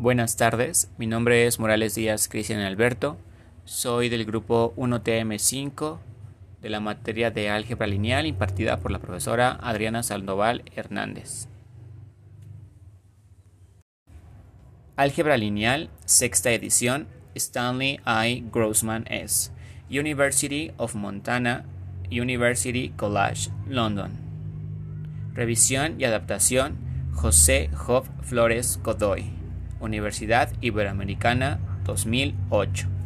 Buenas tardes, mi nombre es Morales Díaz Cristian Alberto, soy del grupo 1TM5 de la materia de álgebra lineal impartida por la profesora Adriana Sandoval Hernández. Álgebra lineal, sexta edición, Stanley I. Grossman S. University of Montana, University College, London. Revisión y adaptación, José Job Flores Godoy. Universidad Iberoamericana 2008.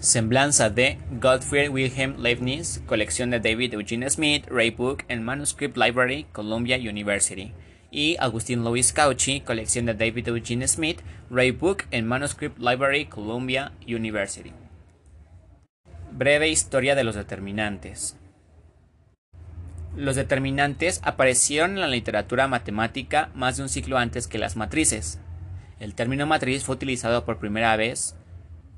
Semblanza de Gottfried Wilhelm Leibniz, colección de David Eugene Smith, Ray Book and Manuscript Library, Columbia University. Y Agustín Louis Cauchy, colección de David Eugene Smith, Ray Book and Manuscript Library, Columbia University. Breve historia de los determinantes. Los determinantes aparecieron en la literatura matemática más de un siglo antes que las matrices. El término matriz fue utilizado por primera vez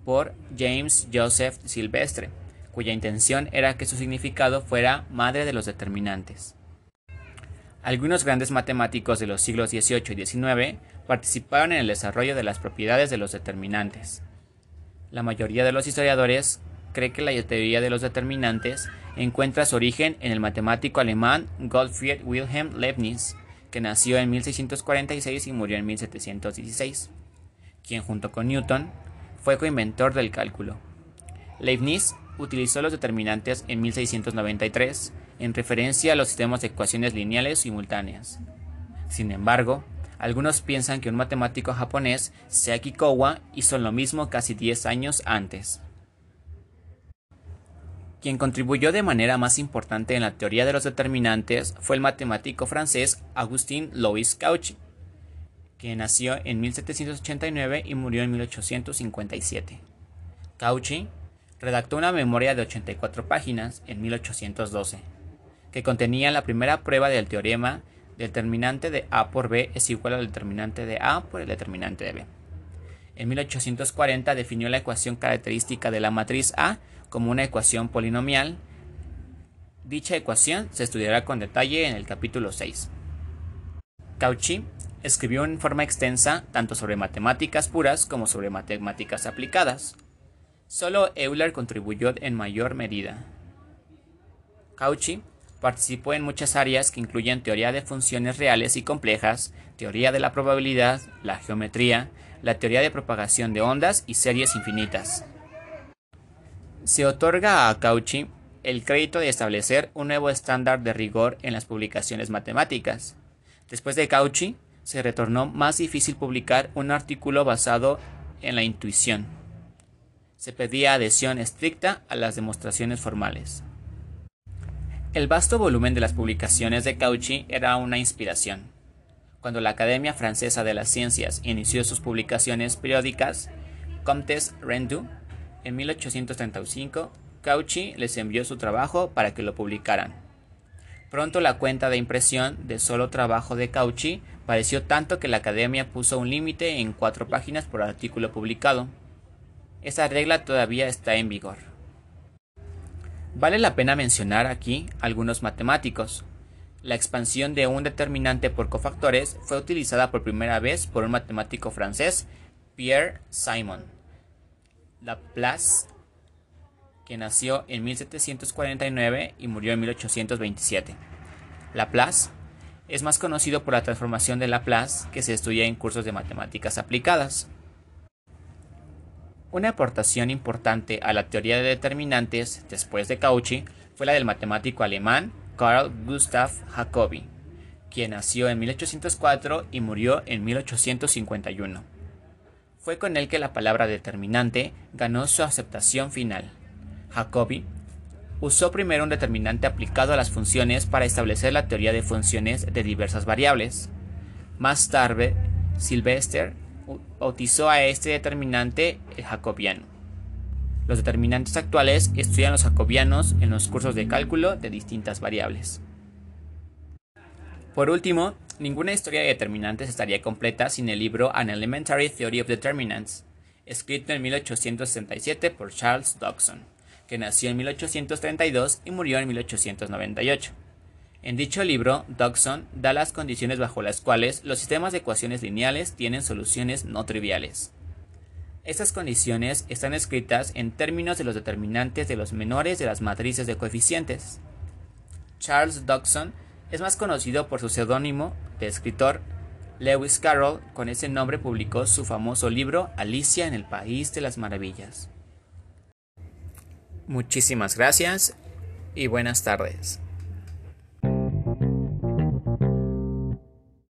por James Joseph Silvestre, cuya intención era que su significado fuera madre de los determinantes. Algunos grandes matemáticos de los siglos XVIII y XIX participaron en el desarrollo de las propiedades de los determinantes. La mayoría de los historiadores cree que la teoría de los determinantes encuentra su origen en el matemático alemán Gottfried Wilhelm Leibniz, que nació en 1646 y murió en 1716, quien junto con Newton fue coinventor del cálculo. Leibniz utilizó los determinantes en 1693 en referencia a los sistemas de ecuaciones lineales simultáneas. Sin embargo, algunos piensan que un matemático japonés, Seaki Kowa, hizo lo mismo casi 10 años antes. Quien contribuyó de manera más importante en la teoría de los determinantes fue el matemático francés Agustín Louis Cauchy, que nació en 1789 y murió en 1857. Cauchy redactó una memoria de 84 páginas en 1812, que contenía la primera prueba del teorema determinante de A por B es igual al determinante de A por el determinante de B. En 1840 definió la ecuación característica de la matriz A como una ecuación polinomial. Dicha ecuación se estudiará con detalle en el capítulo 6. Cauchy escribió en forma extensa tanto sobre matemáticas puras como sobre matemáticas aplicadas. Solo Euler contribuyó en mayor medida. Cauchy participó en muchas áreas que incluyen teoría de funciones reales y complejas, teoría de la probabilidad, la geometría, la teoría de propagación de ondas y series infinitas. Se otorga a Cauchy el crédito de establecer un nuevo estándar de rigor en las publicaciones matemáticas. Después de Cauchy, se retornó más difícil publicar un artículo basado en la intuición. Se pedía adhesión estricta a las demostraciones formales. El vasto volumen de las publicaciones de Cauchy era una inspiración. Cuando la Academia Francesa de las Ciencias inició sus publicaciones periódicas, Comtes Rendu en 1835, Cauchy les envió su trabajo para que lo publicaran. Pronto la cuenta de impresión de solo trabajo de Cauchy pareció tanto que la academia puso un límite en cuatro páginas por artículo publicado. Esa regla todavía está en vigor. Vale la pena mencionar aquí algunos matemáticos. La expansión de un determinante por cofactores fue utilizada por primera vez por un matemático francés, Pierre Simon. Laplace, que nació en 1749 y murió en 1827. Laplace es más conocido por la transformación de Laplace que se estudia en cursos de matemáticas aplicadas. Una aportación importante a la teoría de determinantes después de Cauchy fue la del matemático alemán Carl Gustav Jacobi, quien nació en 1804 y murió en 1851. Fue con él que la palabra determinante ganó su aceptación final. Jacobi usó primero un determinante aplicado a las funciones para establecer la teoría de funciones de diversas variables. Más tarde, Sylvester bautizó a este determinante el jacobiano. Los determinantes actuales estudian los jacobianos en los cursos de cálculo de distintas variables. Por último, ninguna historia de determinantes estaría completa sin el libro An Elementary Theory of Determinants, escrito en 1867 por Charles Dodson, que nació en 1832 y murió en 1898. En dicho libro, Dodson da las condiciones bajo las cuales los sistemas de ecuaciones lineales tienen soluciones no triviales. Estas condiciones están escritas en términos de los determinantes de los menores de las matrices de coeficientes. Charles Dodson es más conocido por su seudónimo de escritor Lewis Carroll, con ese nombre publicó su famoso libro Alicia en el País de las Maravillas. Muchísimas gracias y buenas tardes.